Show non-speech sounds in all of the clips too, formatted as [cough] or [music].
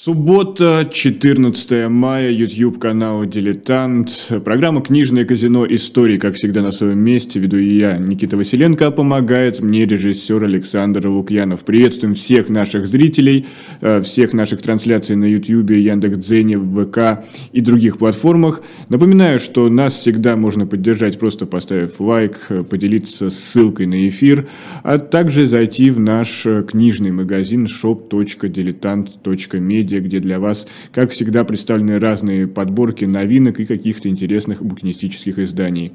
Суббота, 14 мая, YouTube канал «Дилетант». Программа «Книжное казино. Истории», как всегда, на своем месте. Веду и я, Никита Василенко, а помогает мне режиссер Александр Лукьянов. Приветствуем всех наших зрителей, э, всех наших трансляций на YouTube, Яндекс.Дзене, ВК и других платформах. Напоминаю, что нас всегда можно поддержать, просто поставив лайк, э, поделиться ссылкой на эфир, а также зайти в наш э, книжный магазин shop.diletant.media Медиа, где для вас, как всегда, представлены разные подборки новинок и каких-то интересных букинистических изданий.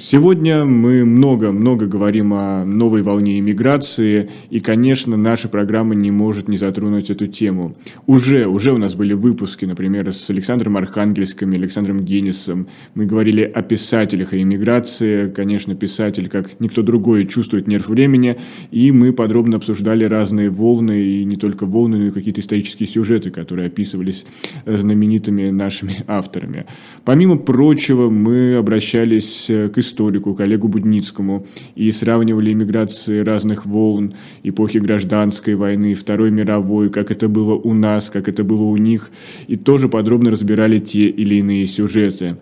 Сегодня мы много-много говорим о новой волне иммиграции, и, конечно, наша программа не может не затронуть эту тему. Уже, уже у нас были выпуски, например, с Александром Архангельским, Александром Генисом. Мы говорили о писателях и иммиграции. Конечно, писатель, как никто другой, чувствует нерв времени, и мы подробно обсуждали разные волны, и не только волны, но и какие-то исторические сюжеты, которые описывались знаменитыми нашими авторами. Помимо прочего, мы обращались к историку, коллегу Будницкому, и сравнивали иммиграции разных волн, эпохи гражданской войны, Второй мировой, как это было у нас, как это было у них, и тоже подробно разбирали те или иные сюжеты.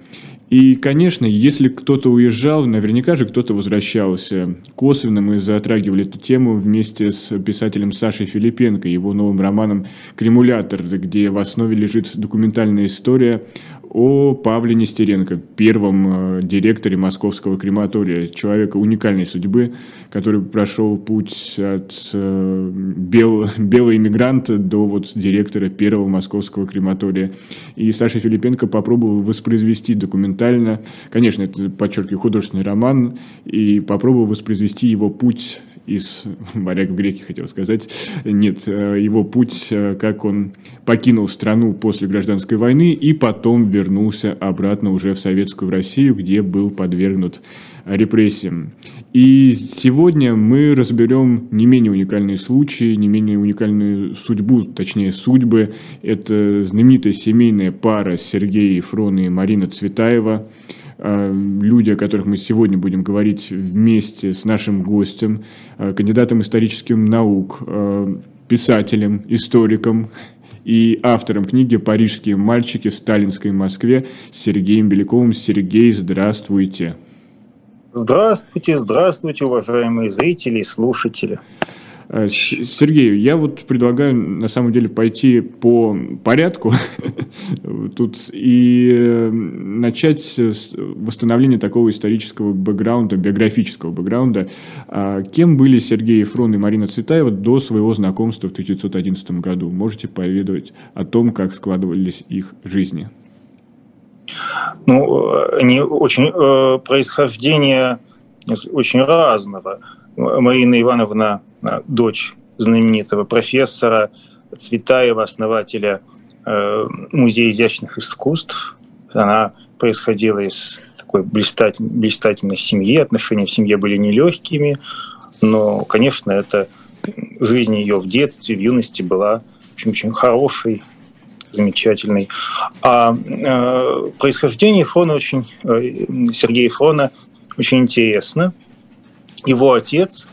И, конечно, если кто-то уезжал, наверняка же кто-то возвращался. Косвенно мы затрагивали эту тему вместе с писателем Сашей Филипенко, его новым романом «Кремулятор», где в основе лежит документальная история о Павле Нестеренко, первом э, директоре московского крематория, человека уникальной судьбы, который прошел путь от э, бел, белого иммигранта до вот директора первого московского крематория. И Саша Филипенко попробовал воспроизвести документально, конечно, это, подчеркиваю, художественный роман, и попробовал воспроизвести его путь из «Моряк в греке», хотел сказать. Нет, э, его путь, э, как он покинул страну после гражданской войны и потом вернулся обратно уже в Советскую Россию, где был подвергнут репрессиям. И сегодня мы разберем не менее уникальные случаи, не менее уникальную судьбу, точнее судьбы. Это знаменитая семейная пара Сергей Фрон и Марина Цветаева – люди, о которых мы сегодня будем говорить вместе с нашим гостем, э, кандидатом исторических наук, э, писателем, историком и автором книги «Парижские мальчики в сталинской Москве» Сергеем Беляковым. Сергей, здравствуйте. Здравствуйте, здравствуйте, уважаемые зрители и слушатели. Э, Сергей, я вот предлагаю на самом деле пойти по порядку [laughs] тут и э, начать с восстановления такого исторического бэкграунда, биографического бэкграунда. А кем были Сергей Ефрон и Марина Цветаева до своего знакомства в 1911 году? Можете поведать о том, как складывались их жизни? Ну, они очень э, происхождение очень разного. Марина Ивановна Э, дочь знаменитого профессора Цветаева, основателя э, Музея изящных искусств. Она происходила из такой блистатель, блистательной семьи, отношения в семье были нелегкими, но, конечно, это жизнь ее в детстве, в юности была очень, очень хорошей, замечательной. А э, происхождение Фрона очень, э, Сергея Фрона очень интересно. Его отец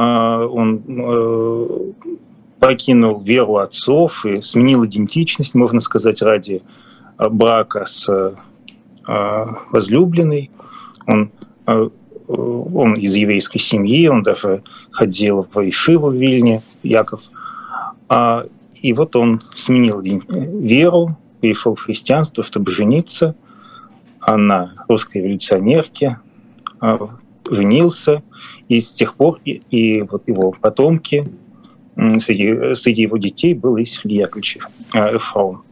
а, он э, покинул веру отцов и сменил идентичность, можно сказать, ради э, брака с э, возлюбленной. Он, он из еврейской семьи, он даже ходил в Ишиву в Вильне, Яков. А, и вот он сменил веру, перешел в христианство, чтобы жениться на русской революционерке, женился – и с тех пор и, и вот его потомки, среди, среди его детей был и Сергей Яковлевич Эфрон.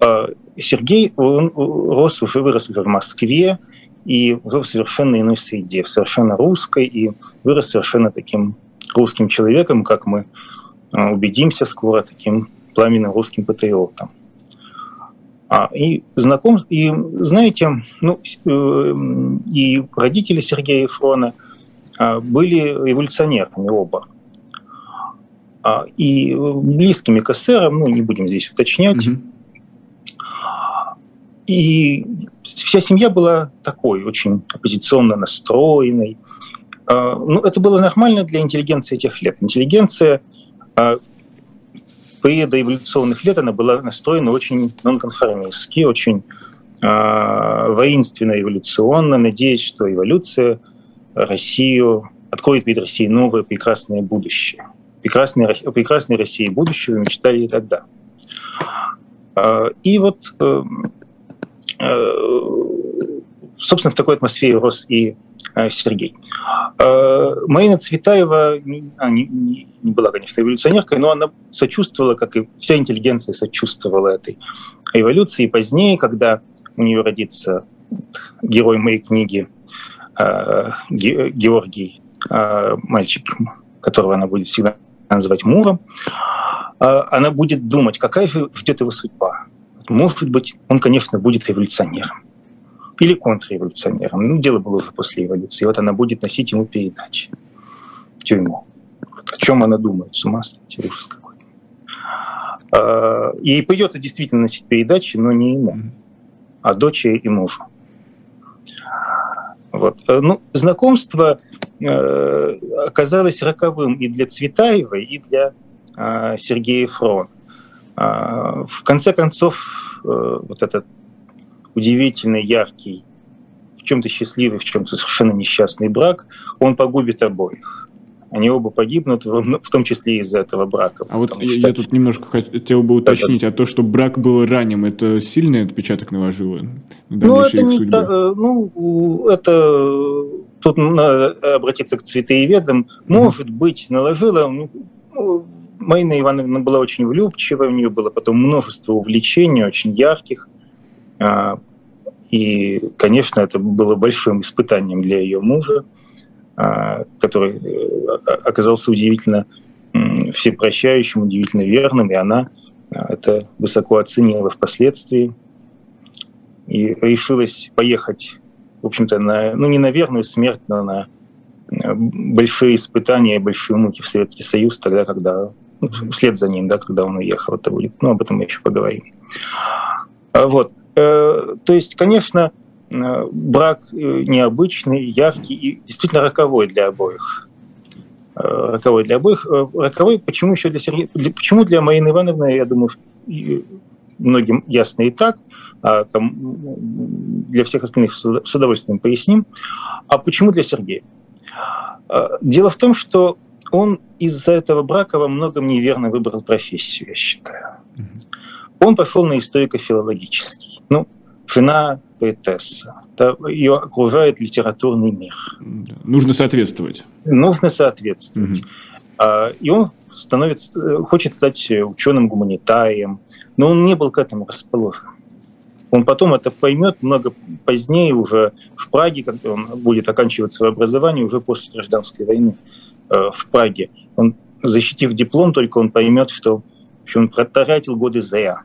А, Сергей, он рос уже, вырос уже в Москве, и уже в совершенно иной среде, в совершенно русской, и вырос совершенно таким русским человеком, как мы а, убедимся скоро, таким пламенным русским патриотом. А, и знаком, и знаете, ну, э, и родители Сергея Ефрона – а, были революционерами оба. А, и близкими к эсерам, ну, не будем здесь уточнять. Mm-hmm. И вся семья была такой, очень оппозиционно настроенной. А, ну, это было нормально для интеллигенции этих лет. Интеллигенция при доэволюционных лет она была настроена очень нонконформистски, очень э, воинственно эволюционно, надеясь, что эволюция Россию откроет перед Россией новое прекрасное будущее. Прекрасное, прекрасной России будущего мечтали и тогда. Э, и вот, э, э, собственно, в такой атмосфере рос и Сергей. Э, Марина Цветаева не, а, не, была, конечно, эволюционеркой, но она сочувствовала, как и вся интеллигенция сочувствовала этой эволюции. И позднее, когда у нее родится герой моей книги э, Георгий, мальчик, которого она будет всегда называть Муром, она будет думать, какая же ждет его судьба. Может быть, он, конечно, будет эволюционером или контрреволюционером. Ну, дело было уже после революции. Вот она будет носить ему передачи в тюрьму. О чем она думает? С ума сойти, ужас какой. А, ей придется действительно носить передачи, но не ему, а дочери и мужу. Вот. Э, ну, знакомство э, оказалось роковым и для Цветаевой, и для э, Сергея Фрон. Э, в конце концов, э, вот этот удивительный, яркий, в чем-то счастливый, в чем-то совершенно несчастный брак, он погубит обоих. Они оба погибнут, в том числе из-за этого брака. А вот я, что... я тут немножко хотел бы уточнить, а то, что брак был ранним, это сильный отпечаток наложило? Ну, это не та, э, ну, это тут надо обратиться к цветоеведам. Может mm-hmm. быть, наложило. Ну, Марина Ивановна была очень влюбчива, у нее было потом множество увлечений, очень ярких. А, и, конечно, это было большим испытанием для ее мужа, а, который э, оказался удивительно всепрощающим, удивительно верным, и она а, это высоко оценила впоследствии и решилась поехать, в общем-то, на, ну не на верную смерть, но на большие испытания, большие муки в Советский Союз тогда, когда ну, вслед за ним, да, когда он уехал, это будет. Ну, об этом мы еще поговорим. Вот. Э, то есть, конечно, э, брак э, необычный, яркий и действительно роковой для обоих. Роковой для обоих. Роковой почему еще для Сергея? Почему для Марины Ивановны, я думаю, многим ясно и так, а для всех остальных с удовольствием поясним. А почему для Сергея? Дело в том, что он из-за этого брака во многом неверно выбрал профессию, я считаю. Он пошел на историко-филологический. Жена поэтесса, ее окружает литературный мир. Нужно соответствовать. Нужно соответствовать. Угу. И он становится, э, хочет стать ученым-гуманитарием, но он не был к этому расположен. Он потом это поймет много позднее, уже в Праге, когда он будет оканчивать свое образование, уже после гражданской войны э, в Праге. Он, защитив диплом, только он поймет, что общем, он протратил годы зря.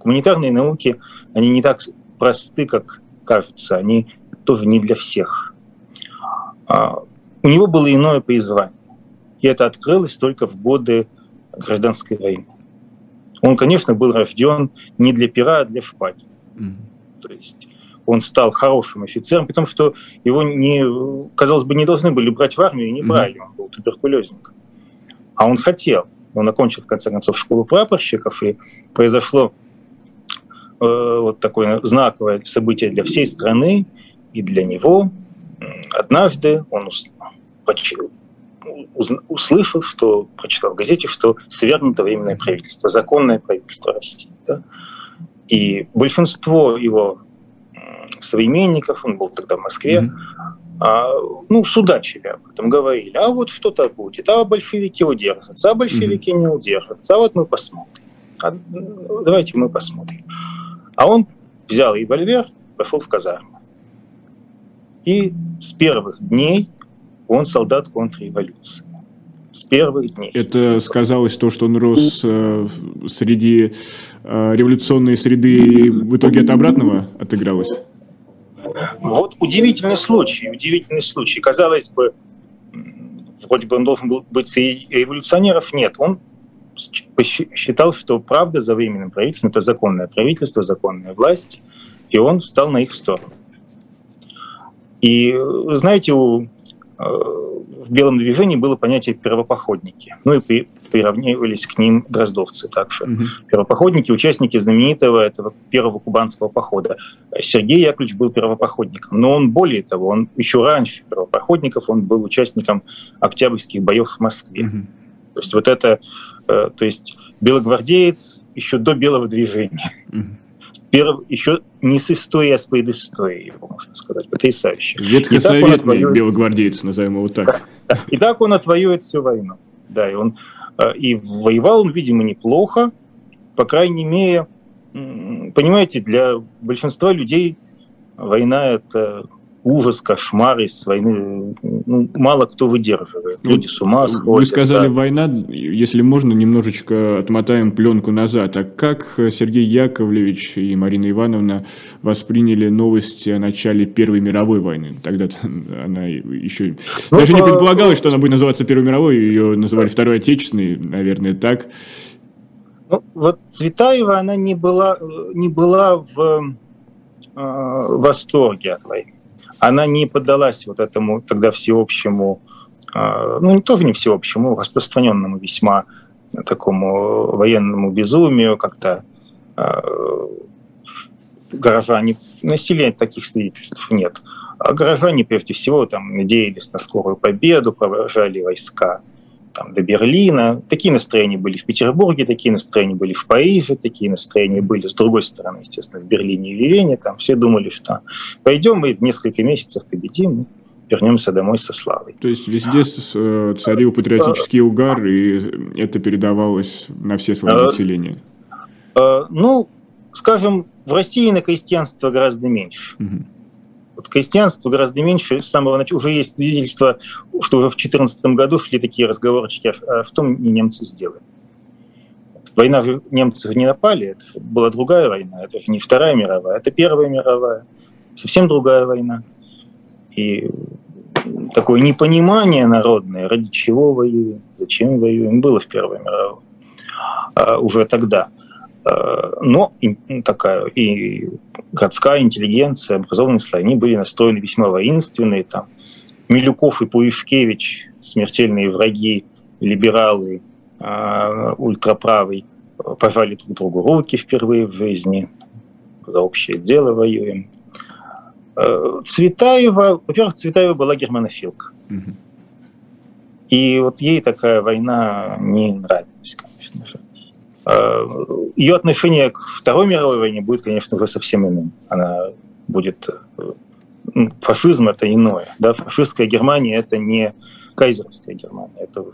Гуманитарные науки они не так просты, как кажется, они тоже не для всех. А, у него было иное призвание, и это открылось только в годы гражданской войны. Он, конечно, был рожден не для пера, а для шпаги. Mm-hmm. То есть он стал хорошим офицером, потому что его, не, казалось бы, не должны были брать в армию, и не брали, mm-hmm. он был туберкулезник. А он хотел. Он окончил, в конце концов, школу прапорщиков, и произошло вот такое знаковое событие для всей страны и для него. Однажды он услышал, что прочитал в газете, что свергнуто временное правительство, законное правительство России. Да? И большинство его современников, он был тогда в Москве, mm-hmm. а, ну, судачили об этом, говорили, а вот что-то будет, а большевики удержатся, а большевики mm-hmm. не удержатся, а вот мы посмотрим. А, давайте мы посмотрим. А он взял револьвер, пошел в казарму. И с первых дней он солдат контрреволюции. С первых дней. Это сказалось то, что он рос э, среди э, революционной среды, и в итоге от обратного отыгралось? Вот удивительный случай, удивительный случай. Казалось бы, вроде бы он должен был быть революционеров, нет, он посчитал, что правда за временным правительством – это законное правительство, законная власть, и он встал на их сторону. И, знаете, у, э, в белом движении было понятие первопоходники. Ну и при, приравнивались к ним дроздовцы также. Угу. Первопоходники, участники знаменитого этого первого кубанского похода. Сергей Яковлевич был первопоходником, но он более того, он еще раньше первопоходников, он был участником октябрьских боев в Москве. Угу. То есть вот это, то есть белогвардеец еще до белого движения. Перв, еще не с историей, а с предысторией, его можно сказать, потрясающе. Ветхосоветный отвоюет... белогвардеец, назовем его так. И так он отвоюет всю войну. Да, и он э, и воевал он, видимо, неплохо, по крайней мере, понимаете, для большинства людей война это ужас, кошмар из войны ну, мало кто выдерживает. Ну, Люди с ума сходят. Вы сказали, да. война, если можно, немножечко отмотаем пленку назад. А как Сергей Яковлевич и Марина Ивановна восприняли новости о начале Первой мировой войны? Тогда она еще... Ну, даже по... не предполагалось, что она будет называться Первой мировой, ее называли Второй Отечественной, наверное, так. Ну, вот Цветаева, она не была, не была в э, восторге от войны она не поддалась вот этому тогда всеобщему, а, ну, тоже не всеобщему, распространенному весьма такому военному безумию, как-то а, горожане, населения таких свидетельств нет. А горожане, прежде всего, там, надеялись на скорую победу, провожали войска там, до Берлина. Такие настроения были в Петербурге, такие настроения были в Париже, такие настроения были с другой стороны, естественно, в Берлине и Вене. Там все думали, что пойдем и в несколько месяцев победим, вернемся домой со славой. То есть везде э, царил патриотический угар, и это передавалось на все слои э, населения? Ну, скажем, в России на крестьянство гораздо меньше. Угу. Вот крестьянство гораздо меньше. С самого начала уже есть свидетельство, что уже в 2014 году шли такие разговорчики, а что немцы сделали. Война же немцы не напали, это была другая война, это же не Вторая мировая, это Первая мировая, совсем другая война. И такое непонимание народное, ради чего воюем, зачем воюем, было в Первой мировой а, уже тогда. А, но и, такая и городская интеллигенция, образованные слои, они были настроены весьма воинственные. Там Милюков и Пуишкевич, смертельные враги, либералы, э, ультраправый, пожали друг другу руки впервые в жизни, за общее дело воюем. Э, Цветаева, во-первых, Цветаева была германофилка. И вот ей такая война не нравилась, конечно же. Ее отношение к Второй мировой войне будет, конечно, уже совсем иным. Она будет... Э, фашизм — это иное. Да? Фашистская Германия — это не кайзеровская Германия. Это,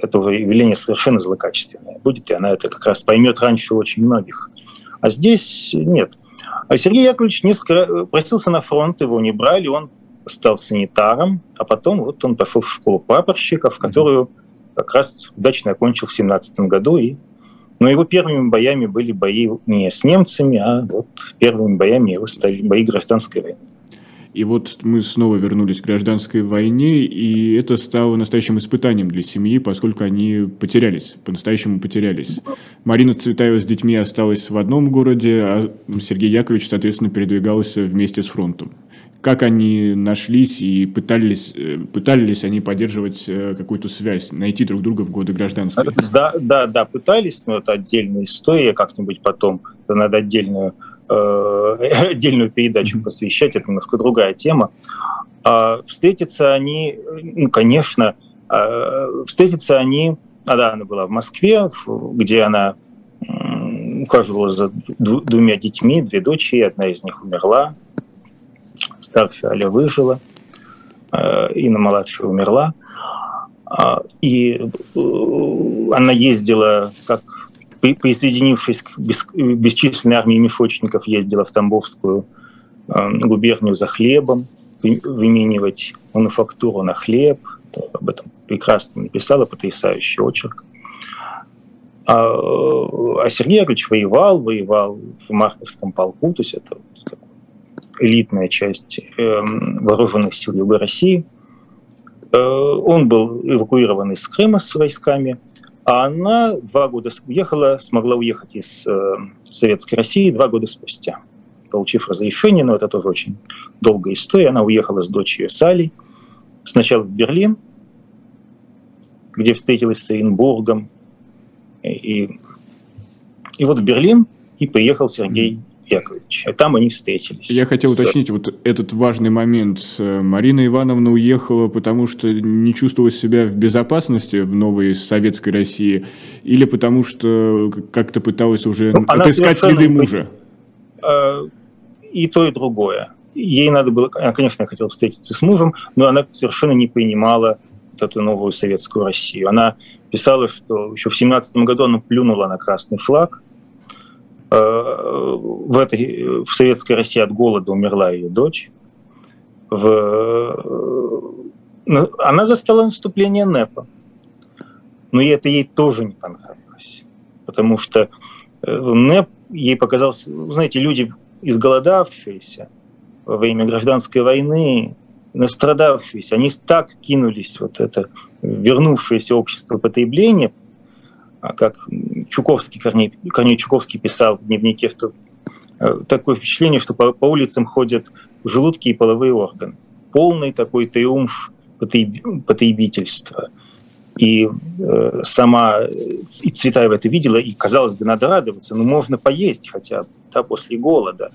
это явление совершенно злокачественное будет, и она это как раз поймет раньше очень многих. А здесь нет. А Сергей Яковлевич несколько просился на фронт, его не брали, он стал санитаром, а потом вот он пошел в школу прапорщиков, которую как раз удачно окончил в 17 году. И, но его первыми боями были бои не с немцами, а вот первыми боями его стали бои гражданской войны. И вот мы снова вернулись к гражданской войне, и это стало настоящим испытанием для семьи, поскольку они потерялись, по-настоящему потерялись. Марина Цветаева с детьми осталась в одном городе, а Сергей Яковлевич, соответственно, передвигался вместе с фронтом как они нашлись и пытались, э, пытались они поддерживать э, какую-то связь, найти друг друга в годы гражданской? Да, да, да, пытались, но это отдельная история, как-нибудь потом, это надо отдельную, э, [laughs] отдельную передачу посвящать, это немножко другая тема. А встретиться они, ну, конечно, а, встретиться они, а да, она была в Москве, где она ухаживала за двумя детьми, две дочери, одна из них умерла, старшая Аля выжила, э, Инна младшая умерла. А, и э, она ездила, как присоединившись к бесчисленной армии мешочников, ездила в Тамбовскую э, губернию за хлебом, выменивать мануфактуру на хлеб. Об этом прекрасно написала, потрясающий очерк. А, а Сергей Яковлевич воевал, воевал в Марковском полку, то есть это элитная часть эм, вооруженных сил Юга России. Э, он был эвакуирован из Крыма с войсками, а она два года уехала, смогла уехать из э, Советской России два года спустя, получив разрешение, но это тоже очень долгая история. Она уехала с дочерью Салей сначала в Берлин, где встретилась с Оренбургом. И, и вот в Берлин и приехал Сергей Яковлевич. А там они встретились. Я хотел уточнить вот этот важный момент. Марина Ивановна уехала, потому что не чувствовала себя в безопасности в новой советской России, или потому что как-то пыталась уже ну, отыскать следы мужа? Э, и то, и другое. Ей надо было, она, конечно, хотела встретиться с мужем, но она совершенно не понимала вот эту новую советскую Россию. Она писала, что еще в 17 году она плюнула на красный флаг, в, этой, в советской России от голода умерла ее дочь. В, ну, она застала наступление НЭПа. Но это ей тоже не понравилось. Потому что э, НЭП ей показался... Знаете, люди изголодавшиеся во время гражданской войны, настрадавшиеся, они так кинулись вот это вернувшееся общество потребления, как Чуковский, Корней, Корней Чуковский писал в дневнике, что э, такое впечатление, что по, по улицам ходят желудки и половые органы. Полный такой триумф потребительства. И э, сама и Цветаева это видела, и, казалось бы, надо радоваться, но можно поесть хотя бы да, после голода.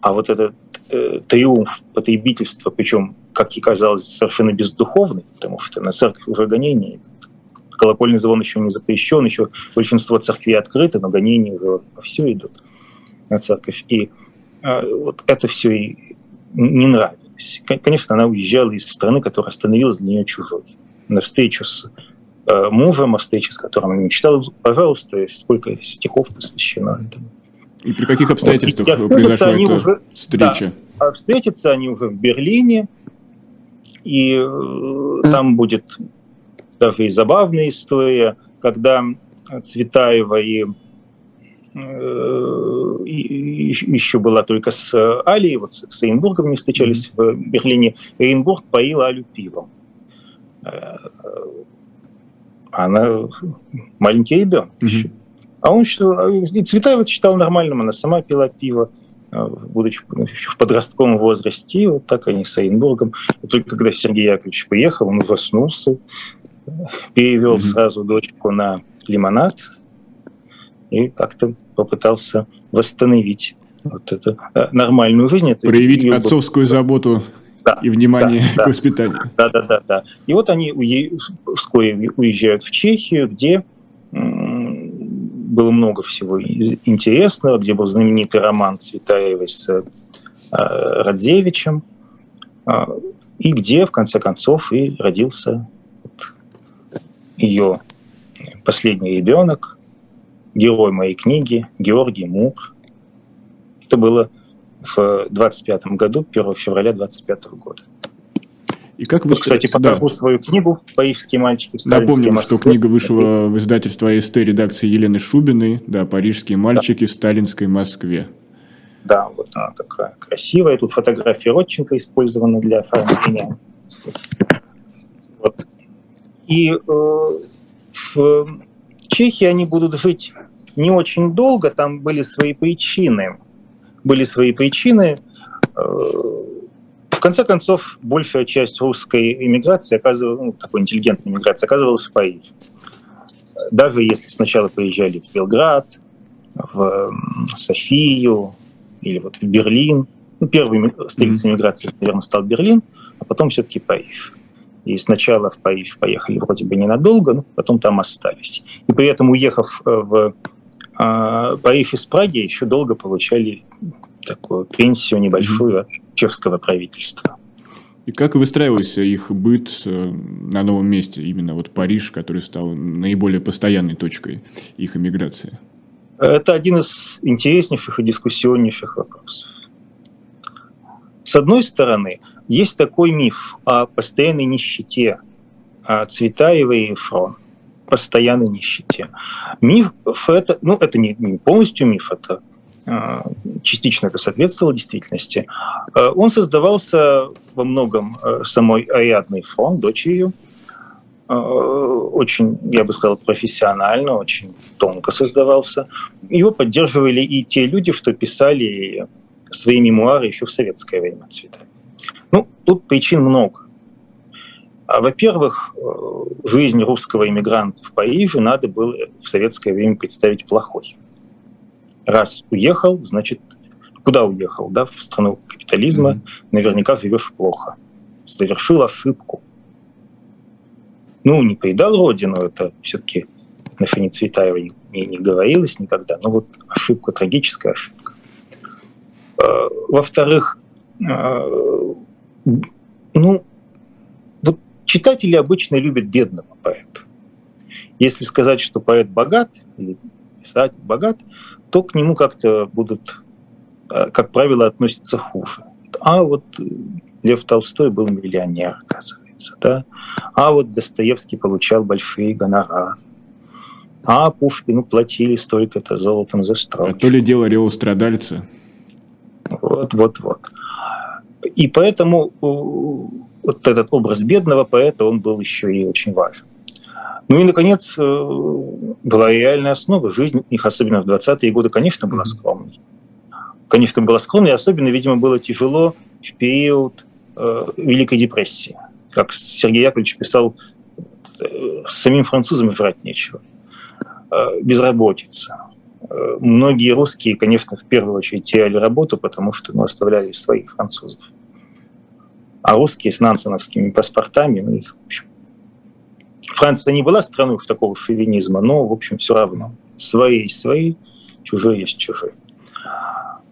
А вот этот э, триумф потребительства, причем, как ей казалось, совершенно бездуховный, потому что на церковь уже гонения колокольный звон еще не запрещен, еще большинство церквей открыты, но гонения уже все идут на церковь. И а, вот это все ей не нравилось. Конечно, она уезжала из страны, которая становилась для нее чужой. На встречу с э, мужем, о встрече с которым она мечтала, пожалуйста, сколько стихов посвящено этому. И при каких обстоятельствах вот, произошла эта уже, встреча? Да, а встретятся они уже в Берлине, и э, там будет даже и забавная история, когда Цветаева и, э, и еще была только с Алией, вот с Эйнбургом не встречались в Берлине. Эйнбург поил Алю пивом. Э, она маленький ребенок еще. А он считал, и Цветаева считал нормальным, она сама пила пиво, э, будучи еще в подростковом возрасте, и вот так они с Эйнбургом. И только когда Сергей Яковлевич приехал, он ужаснулся, перевел mm-hmm. сразу дочку на лимонад и как-то попытался восстановить вот эту э, нормальную жизнь. Это Проявить ее... отцовскую заботу да, и внимание да, [laughs] к воспитанию. Да, да, да, да. И вот они вскоре уезжают в Чехию, где было много всего интересного, где был знаменитый роман Цветаевой с э, Радзевичем, э, и где, в конце концов, и родился ее последний ребенок, герой моей книги, Георгий Мур. Это было в 25 году, 1 февраля 25 года. И как вы, вот, кстати, покажу да. свою книгу «Парижские мальчики». Напомним, Москве. что книга вышла в издательство АСТ редакции Елены Шубиной, да, «Парижские мальчики да. в сталинской Москве». Да, вот она такая красивая. Тут фотография Родченко использована для оформления. Вот. И э, в Чехии они будут жить не очень долго, там были свои причины. Были свои причины. Э, в конце концов, большая часть русской иммиграции, оказывалась, ну, такой интеллигентной иммиграции, оказывалась в Париже. Даже если сначала приезжали в Белград, в Софию или вот в Берлин, ну, первой столицей иммиграции, наверное, стал Берлин, а потом все-таки Париж и сначала в Париж поехали вроде бы ненадолго, но потом там остались. И при этом, уехав э, в э, Париж из Праги, еще долго получали такую пенсию небольшую от чешского правительства. И как выстраивался их быт э, на новом месте, именно вот Париж, который стал наиболее постоянной точкой их эмиграции? Это один из интереснейших и дискуссионнейших вопросов. С одной стороны, есть такой миф о постоянной нищете Цветаевой и Фрон. Постоянной нищете. Миф это, ну, это не, не полностью миф, это а, частично это соответствовало действительности. А, он создавался во многом а, самой Ариадной Фрон, дочерью, очень, я бы сказал, профессионально, очень тонко создавался. Его поддерживали и те люди, что писали свои мемуары еще в советское время Цветаева. Ну, тут причин много. А, во-первых, э, жизнь русского иммигранта в Париже надо было в советское время представить плохой. Раз уехал, значит, куда уехал, да, в страну капитализма, mm-hmm. наверняка живешь плохо. Совершил ошибку. Ну, не предал родину, это все-таки на фоне Цветаева не, не говорилось никогда, но вот ошибка, трагическая ошибка. А, во-вторых, а, ну, вот читатели обычно любят бедного поэта. Если сказать, что поэт богат, или писатель богат, то к нему как-то будут, а, как правило, относятся хуже. А вот Лев Толстой был миллионер, оказывается, да? А вот Достоевский получал большие гонорары. А Пушкину платили столько-то золотом за строки. А то ли дело Рео страдальца. Вот, вот, вот. И поэтому э, вот этот образ бедного поэта, он был еще и очень важен. Ну и, наконец, э, была реальная основа. Жизнь их, особенно в 20-е годы, конечно, была скромной. Конечно, была скромной, особенно, видимо, было тяжело в период э, Великой депрессии. Как Сергей Яковлевич писал, э, самим французам жрать нечего. Э, безработица. Э, многие русские, конечно, в первую очередь теряли работу, потому что ну, оставляли своих французов. А русские с нансеновскими паспортами, ну, их, в общем, Франция не была страной уж такого шовинизма, но, в общем, все равно. Свои есть свои, чужие есть чужие.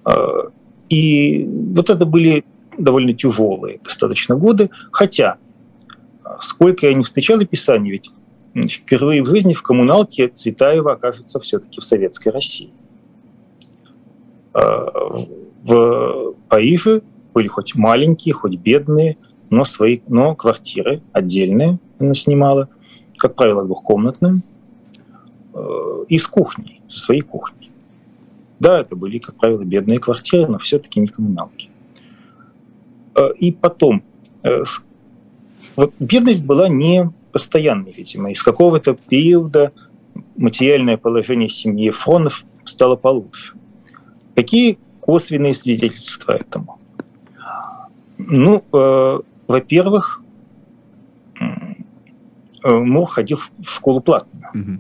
Э, и вот это были довольно тяжелые достаточно годы, хотя сколько я не встречал описаний, ведь впервые в жизни в коммуналке Цветаева окажется все-таки в Советской России. А, в Париже были хоть маленькие, хоть бедные, но, свои, но квартиры отдельные она снимала, как правило, двухкомнатные, а, и с кухней, со своей кухней. Да, это были, как правило, бедные квартиры, но все-таки не коммуналки. А, и потом, э, вот бедность была не постоянный, видимо. Из какого-то периода материальное положение семьи Фронов стало получше. Какие косвенные свидетельства этому? Ну, э, во-первых, э, Мур ходил в школу платно. Mm-hmm.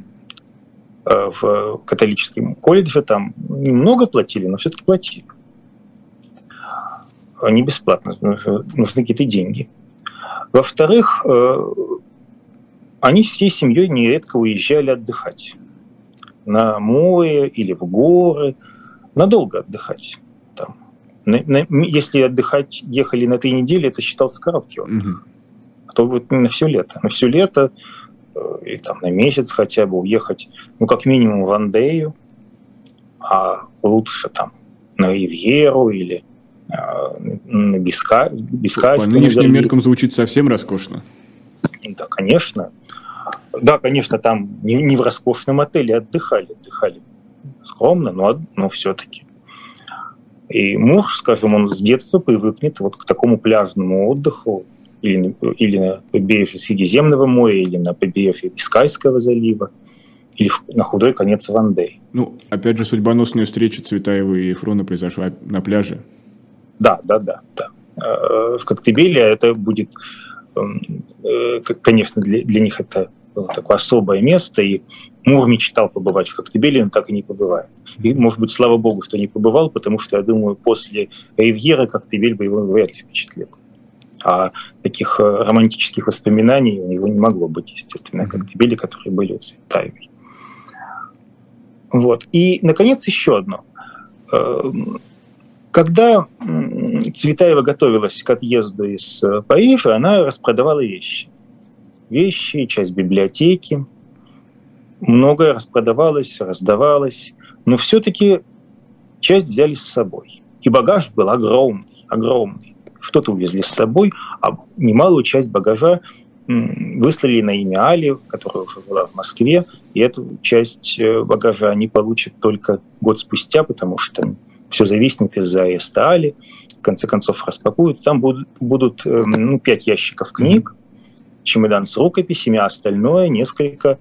Э, в католическом колледже там немного платили, но все-таки платили. Не бесплатно, нужны какие-то деньги. Во-вторых, э, они всей семьей нередко уезжали отдыхать на море или в горы, надолго отдыхать. Там. Если отдыхать ехали на три недели, это считался короткий отдых. Угу. А то вот на все лето. На все лето э, или там на месяц хотя бы уехать, ну, как минимум в Андею, а лучше там на Ривьеру или э, на Биска, Бискайском. По нынешним меркам звучит совсем роскошно. Да, конечно. Да, конечно, там не, не в роскошном отеле отдыхали, отдыхали скромно, но, но все-таки. И Мур, скажем, он с детства привыкнет вот к такому пляжному отдыху или, или на побережье Средиземного моря, или на побережье Бискайского залива, или на худой конец Вандее. Ну, опять же, судьбоносная встреча Цветаевой и Эфрона произошла на пляже. Да, да, да, да. Э, в Коктебеле это будет, эм, э, конечно, для, для них это было такое особое место, и Мур мечтал побывать в Коктебеле, но так и не побывает. И, может быть, слава богу, что не побывал, потому что, я думаю, после Ривьеры Коктебель бы его вряд ли впечатлил. А таких э, романтических воспоминаний у него не могло быть, естественно, о Коктебеле, которые были у Цветаевой. Вот. И, наконец, еще одно. Эм, когда Цветаева готовилась к отъезду из э, Парижа, она распродавала вещи вещи, часть библиотеки. Многое распродавалось, раздавалось, но все-таки часть взяли с собой. И багаж был огромный, огромный. Что-то увезли с собой, а немалую часть багажа выслали на имя Али, которая уже жила в Москве, и эту часть э, багажа они получат только год спустя, потому что все зависнет из-за ареста Али. В конце концов распакуют. Там будут, будут эм, ну, пять ящиков книг, чемодан с рукописями, а остальное несколько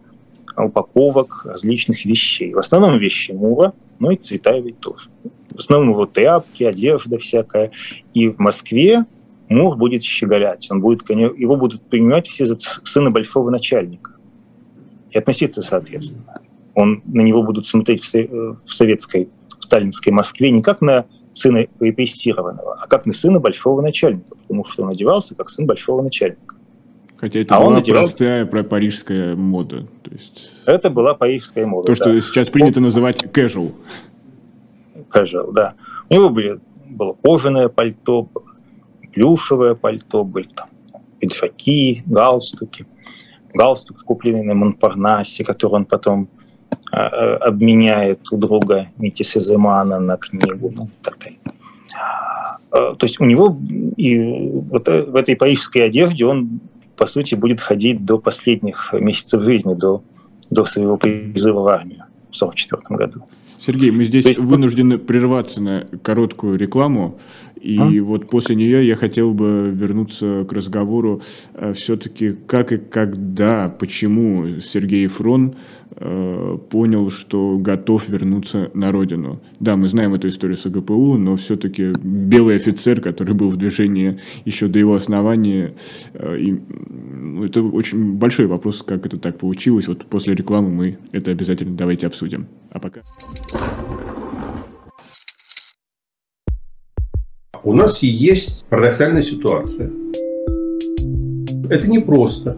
упаковок различных вещей. В основном вещи Мура, но и Цветаевой тоже. В основном вот тряпки, одежда всякая. И в Москве Мур будет щеголять, он будет, его будут принимать все за сына большого начальника и относиться соответственно. Он, на него будут смотреть в, в советской, в сталинской Москве не как на сына репрессированного, а как на сына большого начальника, потому что он одевался как сын большого начальника. Хотя это а была одевался... простая парижская мода. То есть... Это была парижская мода, То, что да. сейчас принято он... называть casual. Casual, да. У него были, было кожаное пальто, плюшевое пальто, были там пиджаки, галстуки. Галстук, купленный на Монпарнасе, который он потом э, обменяет у друга Мити Сеземана на книгу. Ну, так далее. Э, то есть у него и вот э, в этой парижской одежде он, по сути, будет ходить до последних месяцев жизни, до, до своего призыва в армию в 1944 году. Сергей, мы здесь есть... вынуждены прерваться на короткую рекламу. И а? вот после нее я хотел бы вернуться к разговору э, все-таки как и когда, почему Сергей Фрон э, понял, что готов вернуться на родину. Да, мы знаем эту историю с АГПУ, но все-таки белый офицер, который был в движении еще до его основания, э, и, это очень большой вопрос, как это так получилось. Вот после рекламы мы это обязательно давайте обсудим. А пока... У нас есть парадоксальная ситуация. Это непросто,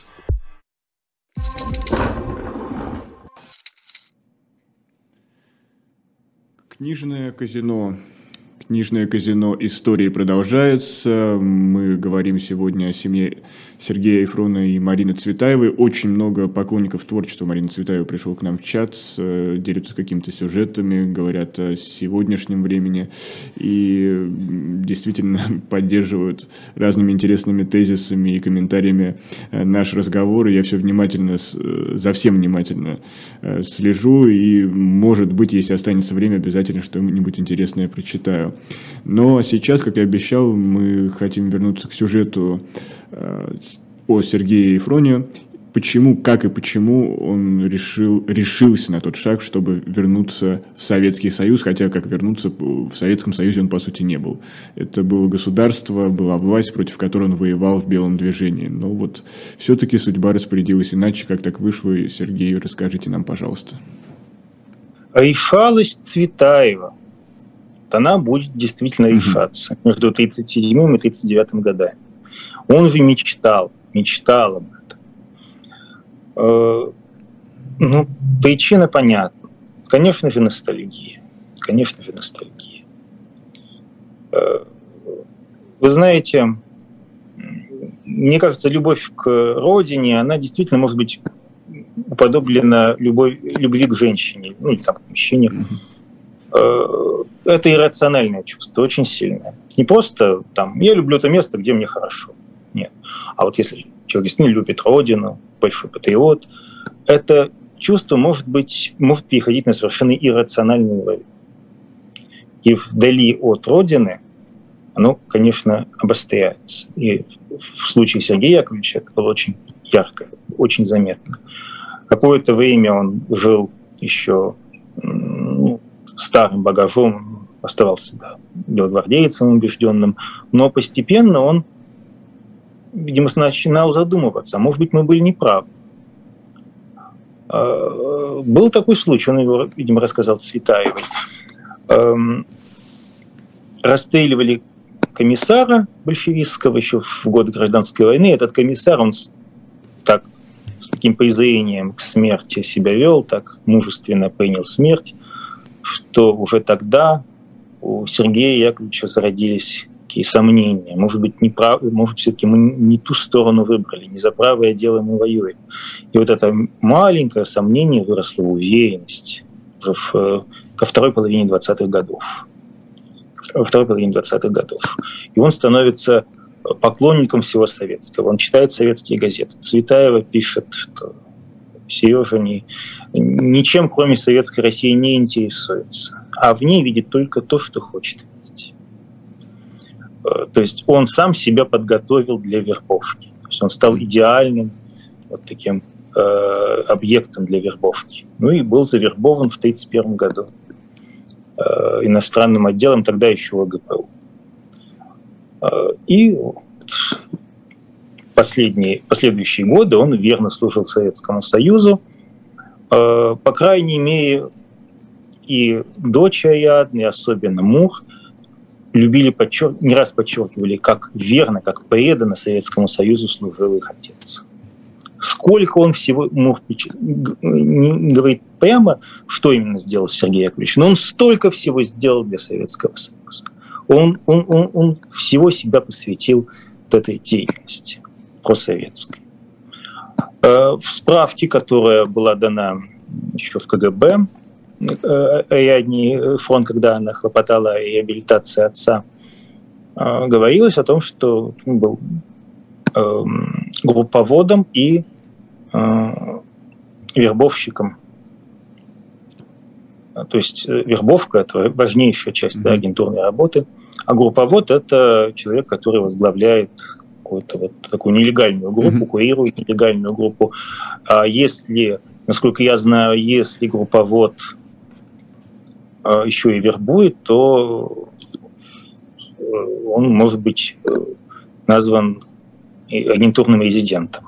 Книжное казино Книжное казино «Истории» продолжается. Мы говорим сегодня о семье Сергея Ефрона и Марины Цветаевой. Очень много поклонников творчества Марины Цветаевой пришло к нам в чат, делятся какими-то сюжетами, говорят о сегодняшнем времени и действительно [laughs] поддерживают разными интересными тезисами и комментариями э, наш разговор. Я все внимательно, э, за всем внимательно э, слежу и, может быть, если останется время, обязательно что-нибудь интересное прочитаю. Но сейчас, как и обещал, мы хотим вернуться к сюжету э, о Сергее Ефроне. Почему, как и почему он решил, решился на тот шаг, чтобы вернуться в Советский Союз, хотя как вернуться в Советском Союзе он, по сути, не был. Это было государство, была власть, против которой он воевал в белом движении. Но вот все-таки судьба распорядилась иначе, как так вышло. И, Сергей, расскажите нам, пожалуйста. Решалась Цветаева она будет действительно решаться между 1937 и 1939 годами. Он же мечтал, мечтал об этом. Э, ну, причина понятна. Конечно же, ностальгия. Конечно же, ностальгия. Э, вы знаете, мне кажется, любовь к родине, она действительно может быть уподоблена любовь, любви к женщине, ну или там к мужчине. Mm-hmm это иррациональное чувство, очень сильное. Не просто там, я люблю это место, где мне хорошо. А вот если человек действительно любит родину, большой патриот, это чувство может быть, может переходить на совершенно иррациональный уровень. И вдали от родины оно, конечно, обостряется. И в случае Сергея Яковлевича это было очень ярко, очень заметно. Какое-то время он жил еще ну, старым багажом, оставался да, белогвардейцем убежденным, но постепенно он, видимо, начинал задумываться, может быть, мы были неправы. А, был такой случай, он его, видимо, рассказал Цветаевой. Эм, расстреливали комиссара большевистского еще в год гражданской войны. Этот комиссар, он так, с таким презрением к смерти себя вел, так мужественно принял смерть, что уже тогда у Сергея Яковлевича зародились такие сомнения. Может быть, не прав... может, все-таки мы не ту сторону выбрали, не за правое дело мы воюем. И вот это маленькое сомнение выросло в уверенность уже в, э, ко второй половине 20-х годов. Во второй половине 20-х годов. И он становится поклонником всего советского. Он читает советские газеты. Цветаева пишет, что Сережа не, ничем, кроме советской России, не интересуется, а в ней видит только то, что хочет. Э, то есть он сам себя подготовил для вербовки. То есть он стал идеальным вот таким э, объектом для вербовки. Ну и был завербован в 1931 году э, иностранным отделом, тогда еще ОГПУ. Э, и последние, последующие годы он верно служил Советскому Союзу, Э, по крайней мере, и дочь Ариадны, особенно Мур, любили, подчер... не раз подчеркивали, как верно, как преданно Советскому Союзу служил их отец. Сколько он всего, не говорит прямо, что именно сделал Сергей Яковлевич, но он столько всего сделал для Советского Союза. Он, он, он, он всего себя посвятил вот этой деятельности просоветской. Э, в справке, которая была дана еще в КГБ, Ариадне э, фронт, когда она хлопотала о реабилитации отца, э, говорилось о том, что он был эм, групповодом и вербовщиком. То есть вербовка – это важнейшая часть mm-hmm. да, агентурной работы, а групповод – это человек, который возглавляет какую-то вот такую нелегальную группу, mm-hmm. курирует нелегальную группу. А если, насколько я знаю, если групповод а, еще и вербует, то э, он может быть э, назван агентурным резидентом.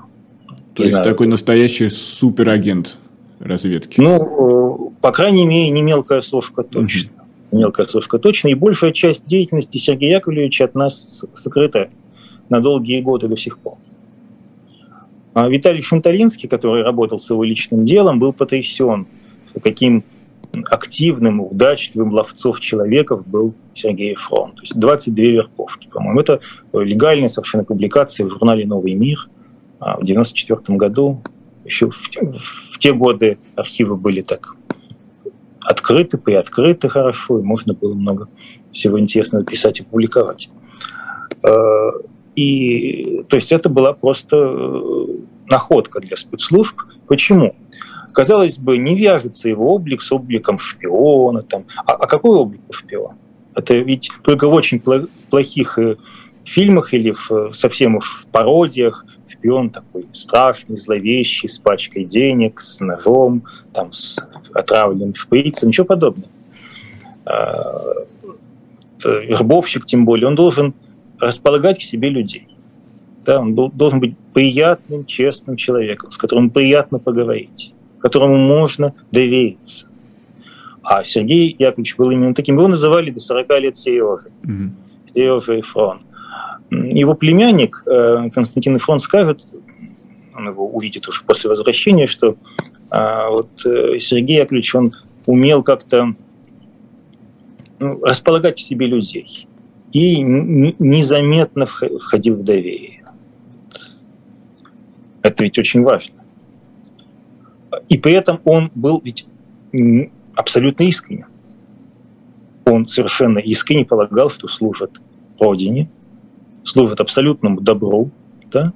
То не есть знаю, такой настоящий суперагент разведки? Ну, э, по крайней мере, не мелкая сошка точно. Mm-hmm. Мелкая сошка точно. И большая часть деятельности Сергея Яковлевича от нас сокрыта на долгие годы до сих пор. А Виталий Шанталинский, который работал с его личным делом, был потрясен, каким активным, удачливым ловцов человеков был Сергей Фрон. То есть 22 верховки, по-моему. Это легальная совершенно публикация в журнале «Новый мир» а, в 1994 году. Еще в, в те годы архивы были так открыты, приоткрыты хорошо, и можно было много всего интересного писать и публиковать. А, и, то есть это была просто э, находка для спецслужб. Почему? Казалось бы, не вяжется его облик с обликом шпиона. Там. А, а какой облик у шпиона? Это ведь только в очень плохих э, фильмах или в, совсем уж в пародиях шпион такой страшный, зловещий, с пачкой денег, с ножом, там, с отравленным шприцем, ничего подобного. А, вербовщик, тем более, он должен располагать к себе людей. Да, он должен быть приятным, честным человеком, с которым приятно поговорить, которому можно довериться. А Сергей Яковлевич был именно таким. Его называли до 40 лет Сережей. Mm-hmm. Сережа Эфрон. Его племянник э, Константин Эфрон скажет, он его увидит уже после возвращения, что а, вот э, Сергей Яковлевич, он умел как-то ну, располагать к себе людей и незаметно входил в доверие. Это ведь очень важно. И при этом он был ведь абсолютно искренен. Он совершенно искренне полагал, что служит Родине, служит абсолютному добру, да,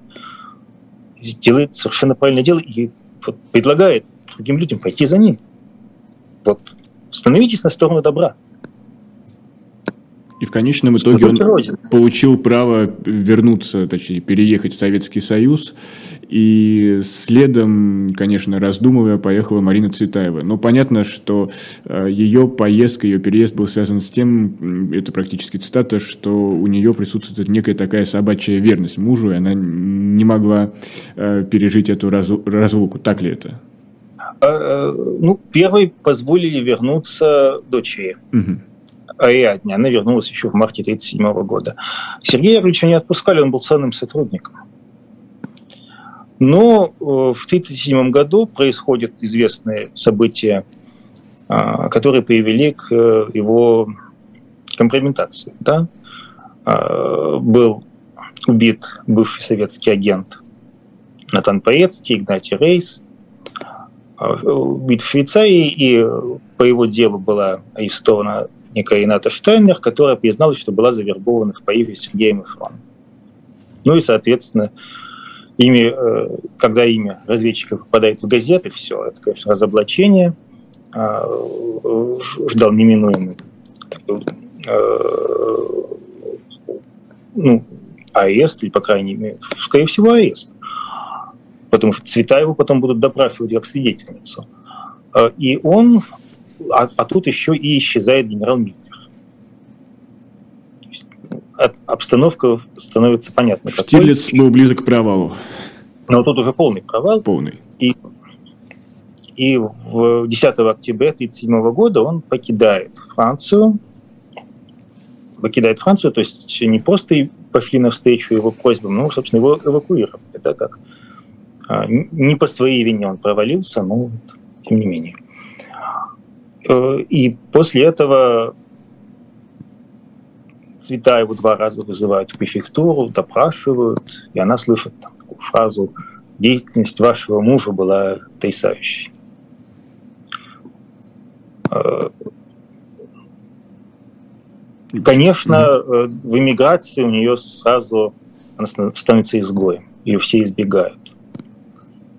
делает совершенно правильное дело и вот предлагает другим людям пойти за ним. Вот становитесь на сторону добра. И в конечном итоге он получил право вернуться, точнее, переехать в Советский Союз. И следом, конечно, раздумывая, поехала Марина Цветаева. Но понятно, что э, ее поездка, ее переезд был связан с тем, это практически цитата, что у нее присутствует некая такая собачья верность мужу, и она не могла э, пережить эту разлуку. Так ли это? А, э, ну, первой позволили вернуться дочери. Угу. Ариадне. Она вернулась еще в марте 1937 года. Сергея Яковлевича не отпускали, он был ценным сотрудником. Но э, в 1937 году происходят известные события, а, которые привели к э, его компрометации. Да? А, был убит бывший советский агент Натан Паецкий, Игнатий Рейс, а, убит в Швейцарии, и по его делу была арестована некая Ината Штайнер, которая призналась, что была завербована в Париже Сергеем Эфроном. Ну и, соответственно, Ими, э, когда имя разведчика попадает в газеты, все, это, конечно, разоблачение, а, ждал неминуемый ну, арест, или, по крайней мере, скорее всего, арест. Потому что Цветаеву потом будут допрашивать как свидетельницу. И он, а, а тут еще и исчезает генерал Миллер обстановка становится понятна. Штирлиц какой. был близок к провалу. Но тут уже полный провал. Полный. И, и в 10 октября 1937 года он покидает Францию. Покидает Францию, то есть не просто пошли навстречу его просьбам, но, собственно, его эвакуировали. Это как а, не по своей вине он провалился, но тем не менее. Э, и после этого Цветаеву два раза вызывают в префектуру, допрашивают, и она слышит там, такую фразу «Деятельность вашего мужа была потрясающей». Э, конечно, э, в эмиграции у нее сразу она становится изгоем, ее все избегают,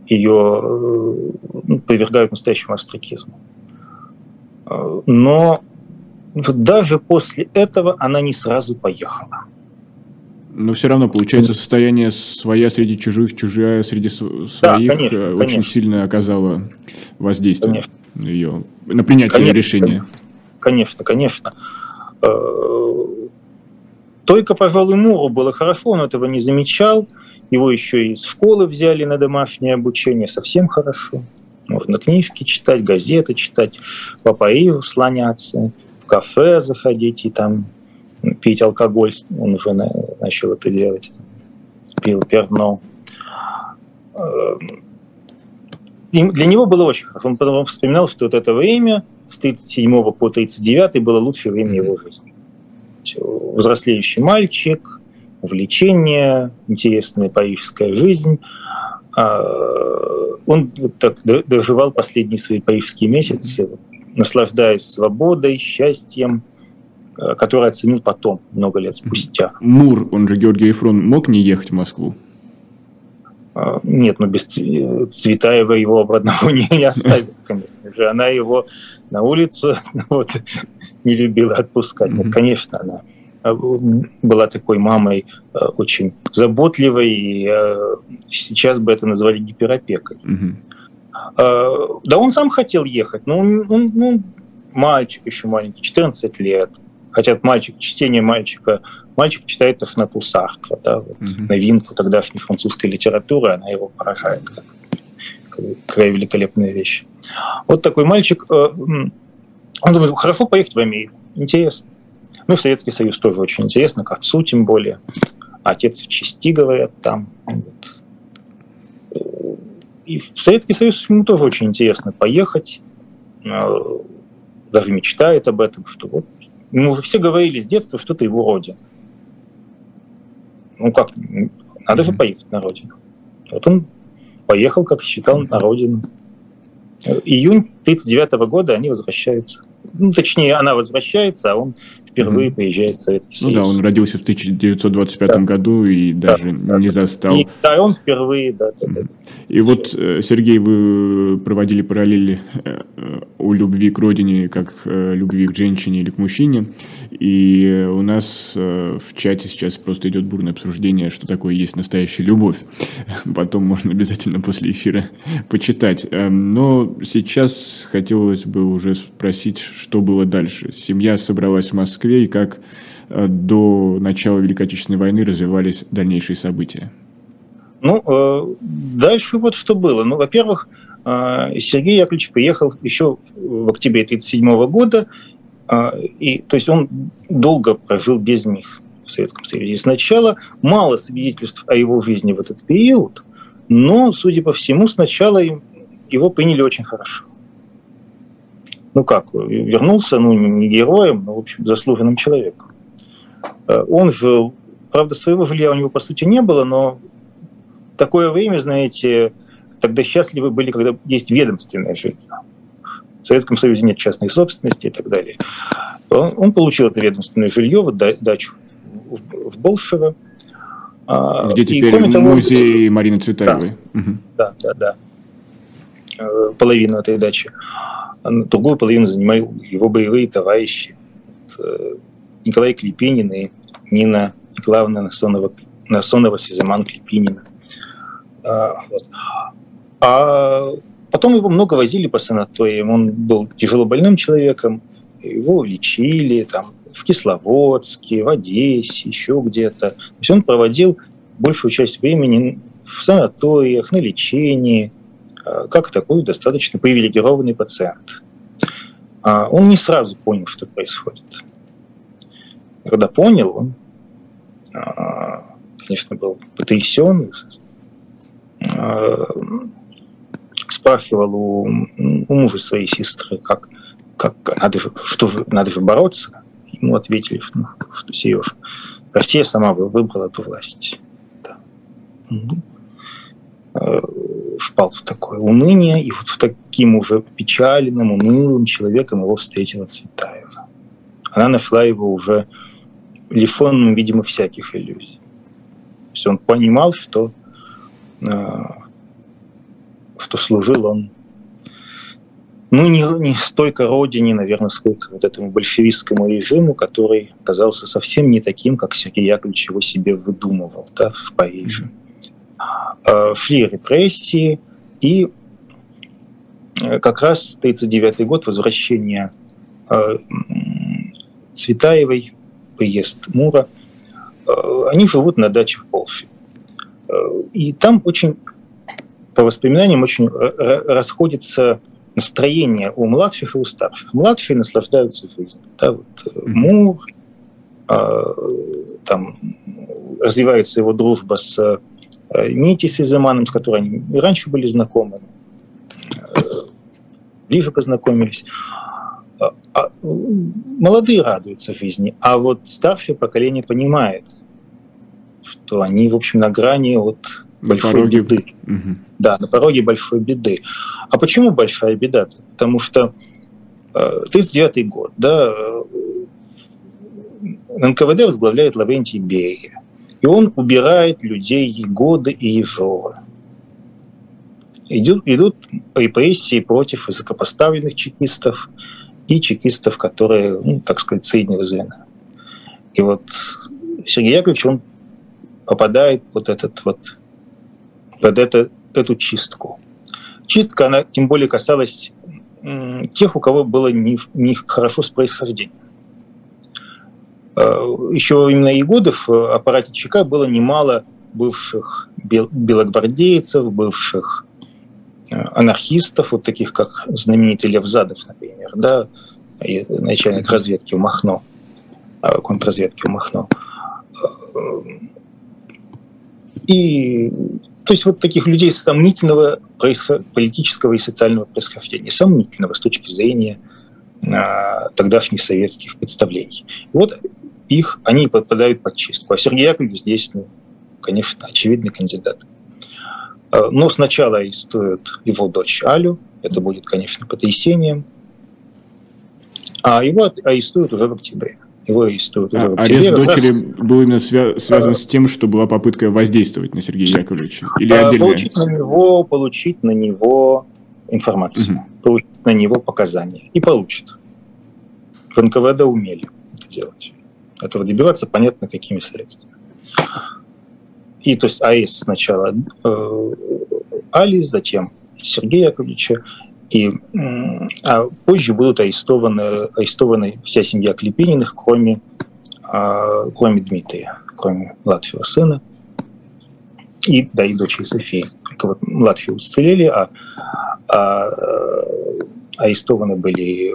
ее ну, настоящему астракизму. Но даже после этого она не сразу поехала. Но все равно, получается, состояние своя среди чужих, чужая среди своих да, конечно, э, очень конечно. сильно оказало воздействие конечно. на ее, на принятие конечно, решения. Конечно, конечно. Э, только, пожалуй, Муру было хорошо, он этого не замечал. Его еще из школы взяли на домашнее обучение, совсем хорошо. Можно книжки читать, газеты читать, по Парижу слоняться кафе заходить и там пить алкоголь, он уже начал это делать, пил перно. Эм, для него было очень хорошо. Он потом вспоминал, что вот это время с 37 по 39 было лучшее время его жизни. Взрослеющий мальчик, увлечение, интересная парижская жизнь. Он вот так доживал последние свои парижские месяцы наслаждаясь свободой, счастьем, э, который оценил потом, много лет спустя. Мур, он же Георгий Ефрон, мог не ехать в Москву? А, нет, но без Цветаева его одного [laughs] не, не оставит, конечно же. Она его на улицу [laughs] вот, не любила отпускать. Mm-hmm. Ну, конечно, она была такой мамой э, очень заботливой, и сейчас бы это назвали гиперопекой. Э, да он сам хотел ехать, но он, он, ну, мальчик еще маленький, 14 лет. Хотя мальчик, чтение мальчика, мальчик читает Тошноту Сартра, да, вот, mm-hmm. новинку тогдашней французской литературы, она его поражает как, как какая великолепная вещь. Вот такой мальчик, э, он думает, хорошо поехать в Америку, интересно. Ну, в Советский Союз тоже очень интересно, к отцу тем более. Отец в части, говорят, там. И в Советский Союз ему тоже очень интересно поехать, э, даже мечтает об этом, что вот ему уже все говорили с детства, что это его родина. Ну как, надо же поехать на родину. Вот он поехал, как считал, на родину. Июнь 1939 года они возвращаются. Ну, точнее, она возвращается, а он впервые mm-hmm. приезжает в Советский Союз. Ну да, он родился в 1925 да. году и даже да, не застал. И, да, он впервые, да. да, да. И вот, э, Сергей, вы проводили параллели э, о любви к родине, как э, любви к женщине или к мужчине. И у нас в чате сейчас просто идет бурное обсуждение, что такое есть настоящая любовь. [laughs] Потом можно обязательно после эфира почитать. Но сейчас хотелось бы уже спросить, что было дальше. Семья собралась в Москве Москве и как э, до начала Великой Отечественной войны развивались дальнейшие события? Ну, э, дальше вот что было. Ну, во-первых, э, Сергей Яковлевич приехал еще в октябре 1937 года, и, то есть он долго прожил без них в Советском Союзе. И сначала мало свидетельств о его жизни в этот период, но, судя по всему, сначала его приняли очень хорошо ну как, вернулся, ну, не героем, но, в общем, заслуженным человеком. Э, он жил, правда, своего жилья у него, по сути, не было, но такое время, знаете, тогда счастливы были, когда есть ведомственное жилье. В Советском Союзе нет частной собственности и так далее. Он, он получил это ведомственное жилье, вот дачу в Болшево. А, Где теперь и, того, музей Марины Цветаевой. Да, угу. да, да, да. Э, половину этой дачи. А другую половину занимали его боевые товарищи. Э, Николай Клепинин и Нина Николаевна Насонова, Насонова Сизаман Клепинина. А, а потом его много возили по санаториям. Он был тяжело больным человеком, его лечили там, в Кисловодске, в Одессе, еще где-то. То есть он проводил большую часть времени в санаториях, на лечении, как такой достаточно привилегированный пациент. А он не сразу понял, что происходит. Когда понял, он, а, конечно, был потрясен, спрашивал у, у мужа своей сестры, как, как надо же, что же, надо же бороться. Ему ответили, ну, что Сереж, Россия сама выбрала эту власть. Да. Э, впал в такое уныние, и вот в таким уже печальным, унылым человеком его встретила Цветаева. Она нашла его уже лишенным, видимо, всяких иллюзий. То есть он понимал, что, э, что служил он ну, не, не столько родине, наверное, сколько вот этому большевистскому режиму, который оказался совсем не таким, как Сергей Яковлевич его себе выдумывал да, в Париже. Э, шли репрессии, и э, как раз 1939 год, возвращение э, Цветаевой, приезд Мура, они живут на даче в Полше. И там очень, по воспоминаниям, очень расходится настроение у младших и у старших. Младшие наслаждаются жизнью. Да, вот, Мур, там развивается его дружба с Э, Нити с Изыманом, с которой они и раньше были знакомы, э, ближе познакомились. А, а, молодые радуются жизни, а вот старшее поколение понимает, что они, в общем, на грани от большой пороге. беды. Угу. Да, на пороге большой беды. А почему большая беда? -то? Потому что 39 э, год, да, НКВД возглавляет Лаврентий Берия. И он убирает людей Егоды и Ежова. Идут, идут репрессии против высокопоставленных чекистов и чекистов, которые, ну, так сказать, среднего звена. И вот Сергей Яковлевич, он попадает под этот вот, под это, эту чистку. Чистка, она тем более касалась тех, у кого было не, не хорошо с происхождением. Э, еще во времена Егодов в аппарате ЧК было немало бывших белогвардейцев, бывших э, анархистов, вот таких как знаменитый Лев Задов, например, да, и начальник разведки в Махно, э, контрразведки в Махно. И то есть вот таких людей сомнительного политического и социального происхождения, сомнительного с точки зрения тогдашних советских представлений. Вот их, они попадают под чистку. А Сергей Яковлевич здесь, ну, конечно, очевидный кандидат. А, но сначала арестуют его дочь Алю, это будет, конечно, потрясением, а его арестуют уже в октябре. Его арестуют уже а, в октябре. Арест дочери раз... был именно свя- связан а, с тем, что была попытка воздействовать на Сергея Яковлевича? Или а, отдельно? Получить на него, получить на него информацию, угу. получить на него показания. И получит. В НКВД умели это делать этого добиваться, понятно, какими средствами. И то есть АЭС сначала э, Али, затем Сергея Яковлевича, и, а позже будут арестованы, арестованы вся семья Клепининых, кроме, э, кроме Дмитрия, кроме младшего сына и, да, и дочери Софии. Только вот младшие уцелели, а, а э, арестованы были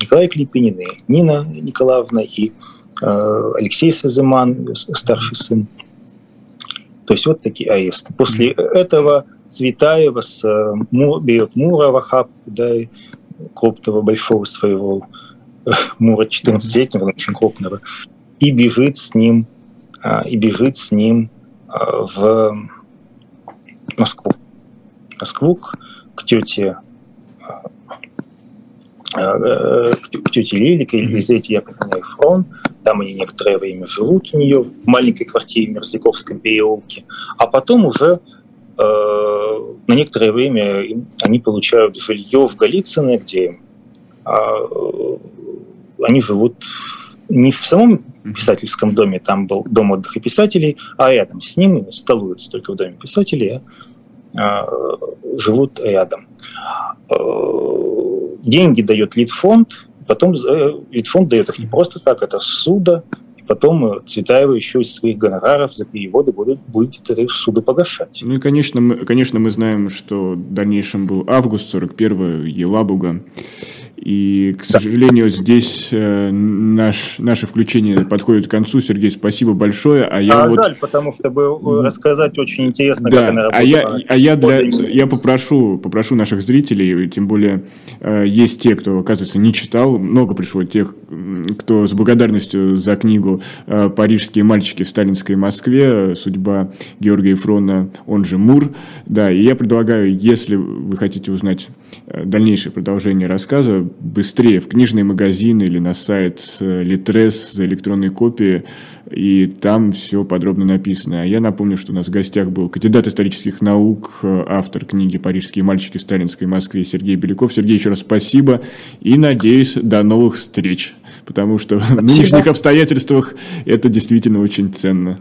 Николай Клепинин и Нина Николаевна и Э, Алексей Сазыман, старший сын. То есть вот такие аисты. После этого Цветаева с, э, берет Мура в охапку, да, и крупного большого своего э, Мура 14-летнего, очень крупного, и бежит с ним, и бежит с ним в Москву. Москву к тете к тете Лилике, Елизавете Яковлевне Фрон, там они некоторое время живут у нее в маленькой квартире в Мерзляковском переулке, а потом уже э, на некоторое время они получают жилье в Голицыно, где э, они живут не в самом писательском доме, там был дом отдыха писателей, а рядом с ним столуются только в доме писателей, а, э, живут рядом. Э, деньги дает Литфонд, потом э, Литфонд дает их не просто так, это суда, и потом Цветаева еще из своих гонораров за переводы будет, будет это суда погашать. Ну и, конечно мы, конечно, мы знаем, что в дальнейшем был август 41 Елабуга. И, к сожалению, здесь э, наш, наше включение подходит к концу. Сергей, спасибо большое. А я а вот... жаль, потому что бы рассказать очень интересно, да. как она работала. А я, а я, для, я попрошу, попрошу наших зрителей, тем более э, есть те, кто, оказывается, не читал, много пришло тех, кто с благодарностью за книгу э, «Парижские мальчики в сталинской Москве. Судьба Георгия Фрона, он же Мур». Да, и я предлагаю, если вы хотите узнать Э, дальнейшее продолжение рассказа быстрее в книжные магазины или на сайт э, Литрес за электронной копии, и там все подробно написано. А я напомню, что у нас в гостях был кандидат исторических наук, э, автор книги «Парижские мальчики в сталинской Москве» Сергей Беляков. Сергей, еще раз спасибо и надеюсь, до новых встреч, потому что спасибо. в нынешних обстоятельствах это действительно очень ценно.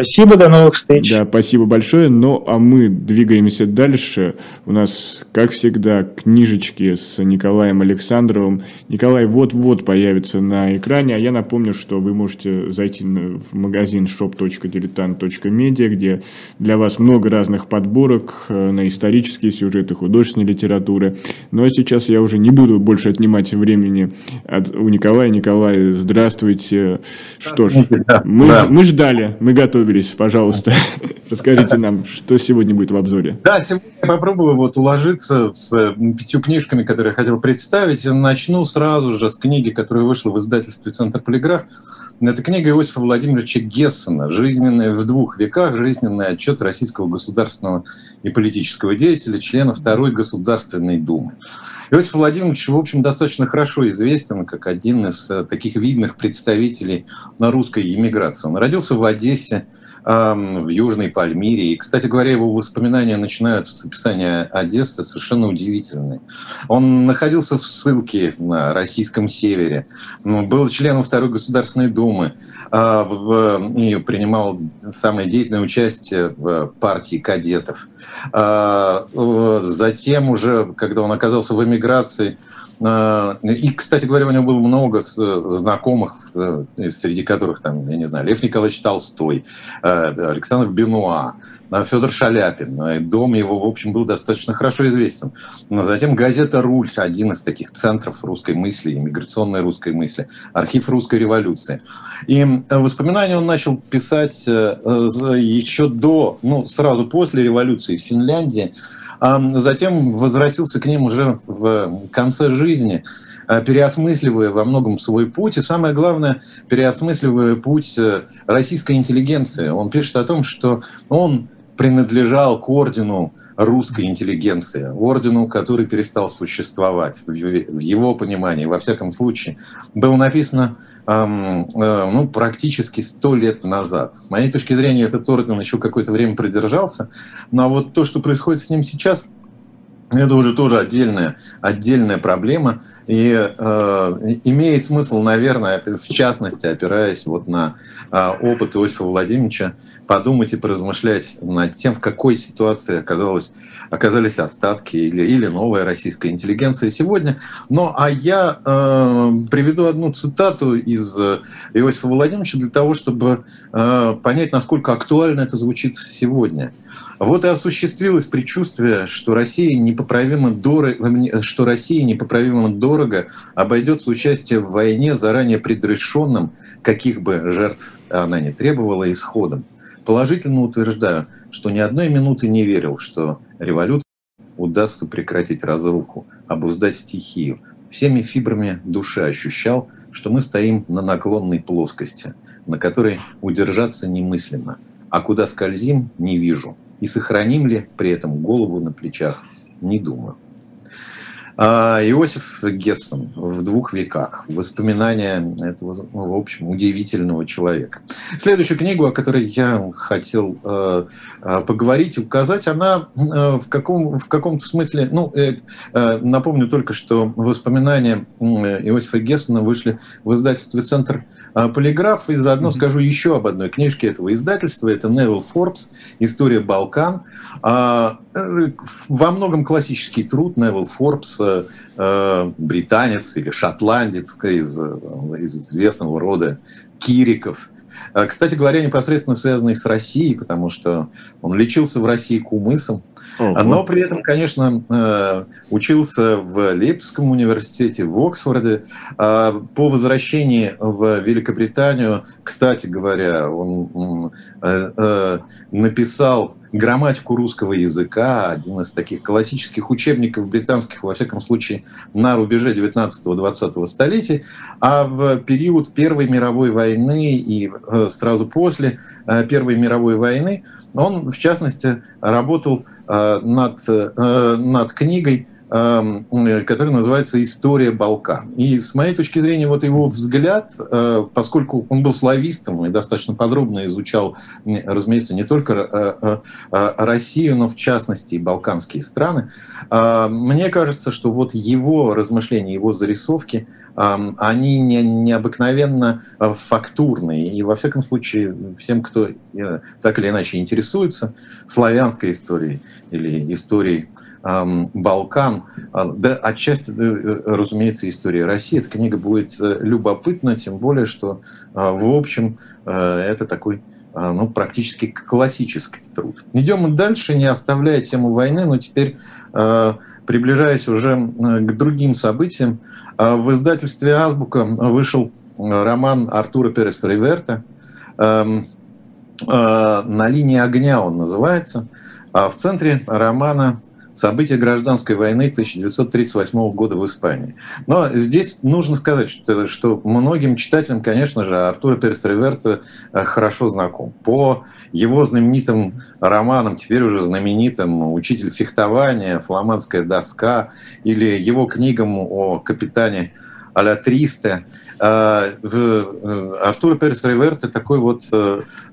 Спасибо, до новых встреч. Да, спасибо большое. Ну, а мы двигаемся дальше. У нас, как всегда, книжечки с Николаем Александровым. Николай вот-вот появится на экране, а я напомню, что вы можете зайти в магазин shop.diletant.media, где для вас много разных подборок э, на исторические сюжеты, художественной литературы. Но сейчас я уже не буду больше отнимать времени от, у Николая. Николай, здравствуйте. Что ж, мы, мы ждали, мы готовы готовились, пожалуйста, [laughs] расскажите нам, что сегодня будет в обзоре. Да, сегодня я попробую вот уложиться с пятью книжками, которые я хотел представить. Начну сразу же с книги, которая вышла в издательстве «Центр полиграф». Это книга Иосифа Владимировича Гессена «Жизненная в двух веках. Жизненный отчет российского государственного и политического деятеля, члена Второй Государственной Думы». Иосиф Владимирович, в общем, достаточно хорошо известен как один из э, таких видных представителей на русской иммиграции. Он родился в Одессе, в Южной Пальмире. И, кстати говоря, его воспоминания начинаются с описания Одессы совершенно удивительные. Он находился в ссылке на российском севере, был членом Второй Государственной Думы, а, и принимал самое деятельное участие в партии кадетов. А, затем уже, когда он оказался в эмиграции, а, и, кстати говоря, у него было много знакомых, э, среди которых, там, я не знаю, Лев Николаевич Толстой, э, Александр Бенуа, э, Федор Шаляпин. Дом его, в общем, был достаточно хорошо известен. Но затем газета «Руль», один из таких центров русской мысли, иммиграционной русской мысли, архив русской революции. И воспоминания он начал писать еще до, ну, сразу после революции в Финляндии, а затем возвратился к ним уже в конце жизни, а, переосмысливая во многом свой путь, и самое главное, переосмысливая путь э, российской интеллигенции. Он пишет о том, что он принадлежал к ордену русской интеллигенции, ордену, который перестал существовать в его понимании, во всяком случае, было написано эм, э, ну, практически сто лет назад. С моей точки зрения, этот орден еще какое-то время продержался, но вот то, что происходит с ним сейчас – это уже тоже отдельная, отдельная проблема. И э, имеет смысл, наверное, в частности, опираясь вот на э, опыт Иосифа Владимировича, подумать и поразмышлять над тем, в какой ситуации оказалось, оказались остатки или, или новая российская интеллигенция сегодня. Ну, а я э, приведу одну цитату из Иосифа Владимировича для того, чтобы э, понять, насколько актуально это звучит сегодня. Вот и осуществилось предчувствие, что Россия непоправимо дорого, что Россия непоправимо дорого обойдется участие в войне заранее предрешенным, каких бы жертв она не требовала, исходом. Положительно утверждаю, что ни одной минуты не верил, что революция удастся прекратить разруху, обуздать стихию. Всеми фибрами души ощущал, что мы стоим на наклонной плоскости, на которой удержаться немыслимо, а куда скользим, не вижу и сохраним ли при этом голову на плечах, не думаю. А, Иосиф Гессен в двух веках. Воспоминания этого, ну, в общем, удивительного человека. Следующую книгу, о которой я хотел э, э, поговорить и указать, она э, в, каком, в каком-то смысле, ну, напомню только, что воспоминания Иосифа Гессена вышли в издательстве «Центр Полиграф», и заодно mm-hmm. скажу еще об одной книжке этого издательства. Это Невил Форбс «История Балкан». А, во многом классический труд Невил Форбс э, британец или шотландец из, из известного рода Кириков. Э, кстати говоря, непосредственно связанный с Россией, потому что он лечился в России кумысом, Ого. Но при этом, конечно, э, учился в Лейпцигском университете, в Оксфорде. А по возвращении в Великобританию, кстати говоря, он э, э, написал грамматику русского языка, один из таких классических учебников британских, во всяком случае, на рубеже 19-20 столетий, а в период Первой мировой войны и сразу после Первой мировой войны он, в частности, работал Э, над, э, над книгой, эм, которая называется «История Балкан». И с моей точки зрения, вот его взгляд, э, поскольку он был славистом и достаточно подробно изучал, разумеется, не только Россию, но в частности и балканские страны, мне кажется, что вот его размышления, его зарисовки, эм, они не, необыкновенно фактурные. И, во всяком случае, всем, кто так или иначе интересуется славянской историей, или истории Балкан, а, да отчасти, э, разумеется, история России. Эта книга будет э, любопытна, тем более, что, а, в общем, э, это такой ну, практически классический труд. Идем дальше, не оставляя тему войны, но теперь приближаясь уже к другим событиям. В издательстве «Азбука» вышел роман Артура Перес Риверта «На линии огня» он называется – а в центре романа события гражданской войны 1938 года в Испании. Но здесь нужно сказать, что, что многим читателям, конечно же, Артур Перес Реверта э, хорошо знаком. По его знаменитым романам, теперь уже знаменитым «Учитель фехтования», «Фламандская доска» или его книгам о капитане а-ля Триста. Э, э, Артур Перес Реверта такой вот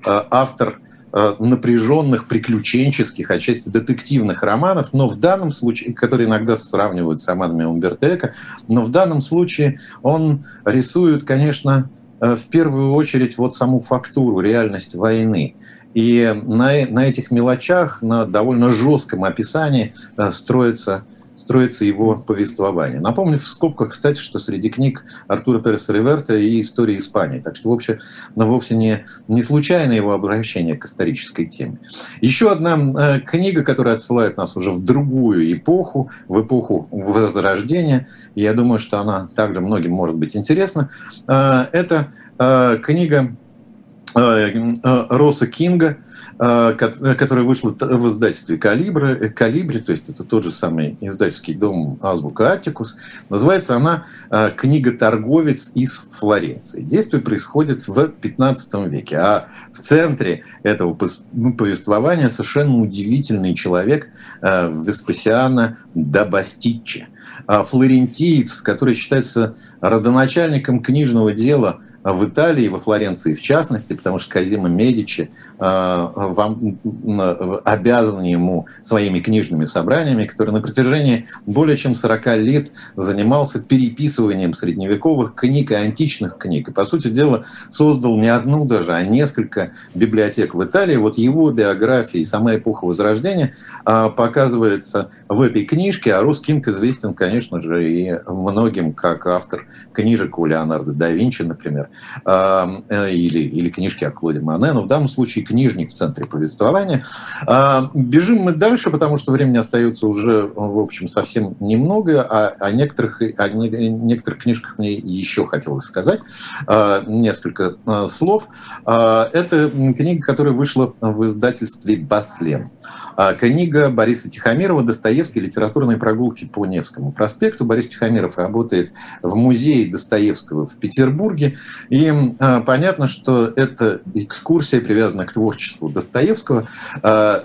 автор – напряженных, приключенческих, отчасти детективных романов, но в данном случае, которые иногда сравнивают с романами Умберто Эко, но в данном случае он рисует, конечно, э, в первую очередь вот саму фактуру, реальность войны. И на, на этих мелочах, на довольно жестком описании э, строится строится его повествование. Напомню в скобках, кстати, что среди книг Артура Переса Реверта и «История Испании». Так что, в общем, ну, вовсе не, не случайно его обращение к исторической теме. Еще одна э, книга, которая отсылает нас уже в другую эпоху, в эпоху Возрождения, я думаю, что она также многим может быть интересна, э, это э, книга Росса Кинга которая вышла в издательстве «Калибри», «Калибри», то есть это тот же самый издательский дом «Азбука Аттикус». Называется она э, «Книга торговец из Флоренции». Действие происходит в 15 веке, а в центре этого ну, повествования совершенно удивительный человек э, Веспасиана да Бастиччи, флорентиец, который считается родоначальником книжного дела в Италии, во Флоренции в частности, потому что Казима Медичи э, вам, обязан ему своими книжными собраниями, который на протяжении более чем 40 лет занимался переписыванием средневековых книг и античных книг. И, по сути дела, создал не одну даже, а несколько библиотек в Италии. Вот его биография и сама эпоха Возрождения э, показывается в этой книжке, а Рус Кинг известен, конечно же, и многим как автор книжек у Леонардо да Винчи, например. Э, или, или книжки о Клоде Мане, но в данном случае книжник в центре повествования. Бежим мы дальше, потому что времени остается уже, в общем, совсем немного, а о некоторых, о некоторых книжках мне еще хотелось сказать несколько слов. Это книга, которая вышла в издательстве «Баслен». Книга Бориса Тихомирова «Достоевский. Литературные прогулки по Невскому проспекту». Борис Тихомиров работает в музее Достоевского в Петербурге. И э, понятно, что эта экскурсия привязана к творчеству Достоевского,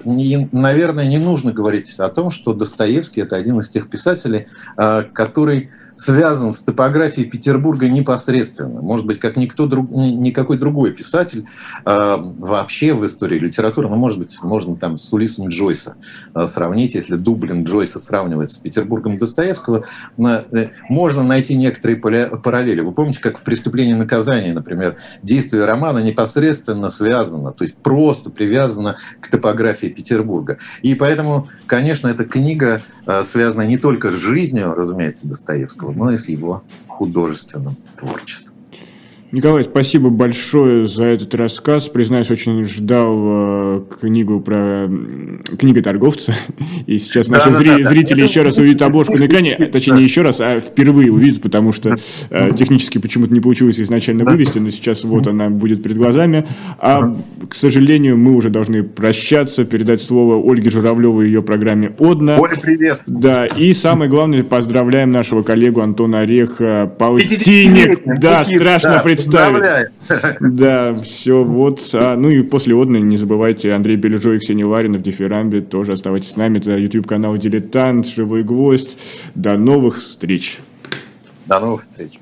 не, наверное, не нужно говорить о том, что Достоевский это один из тех писателей, э, который связан с топографией Петербурга непосредственно. Может быть, как никто друг, никакой другой писатель э, вообще в истории литературы, ну, может быть, можно там с Улисом Джойса э, сравнить, если Дублин Джойса сравнивать с Петербургом Достоевского, э, можно найти некоторые параллели. Вы помните, как в «Преступлении и наказании», например, действие романа непосредственно связано, то есть просто привязано к топографии Петербурга. И поэтому, конечно, эта книга э, связана не только с жизнью, разумеется, Достоевского, Но и с его художественным творчеством. Николай, спасибо большое за этот рассказ. Признаюсь, очень ждал э, книгу про книга торговца. [laughs] И сейчас наши да, зри... да, зрители да. еще раз увидят обложку на экране. Точнее, не еще раз, а впервые увидят, потому что э, технически почему-то не получилось изначально вывести, но сейчас вот она будет перед глазами. А, к сожалению, мы уже должны прощаться, передать слово Ольге Журавлевой и ее программе «Одна». Оля, привет! Да, и самое главное, поздравляем нашего коллегу Антона Ореха, полтинник. Да, страшно представить представить. Да, все, вот. А, ну и после Одны не забывайте Андрей Бележой и Ксения Ларина в Дифирамбе. Тоже оставайтесь с нами. Это YouTube-канал «Дилетант», «Живой гвоздь». До новых встреч. До новых встреч.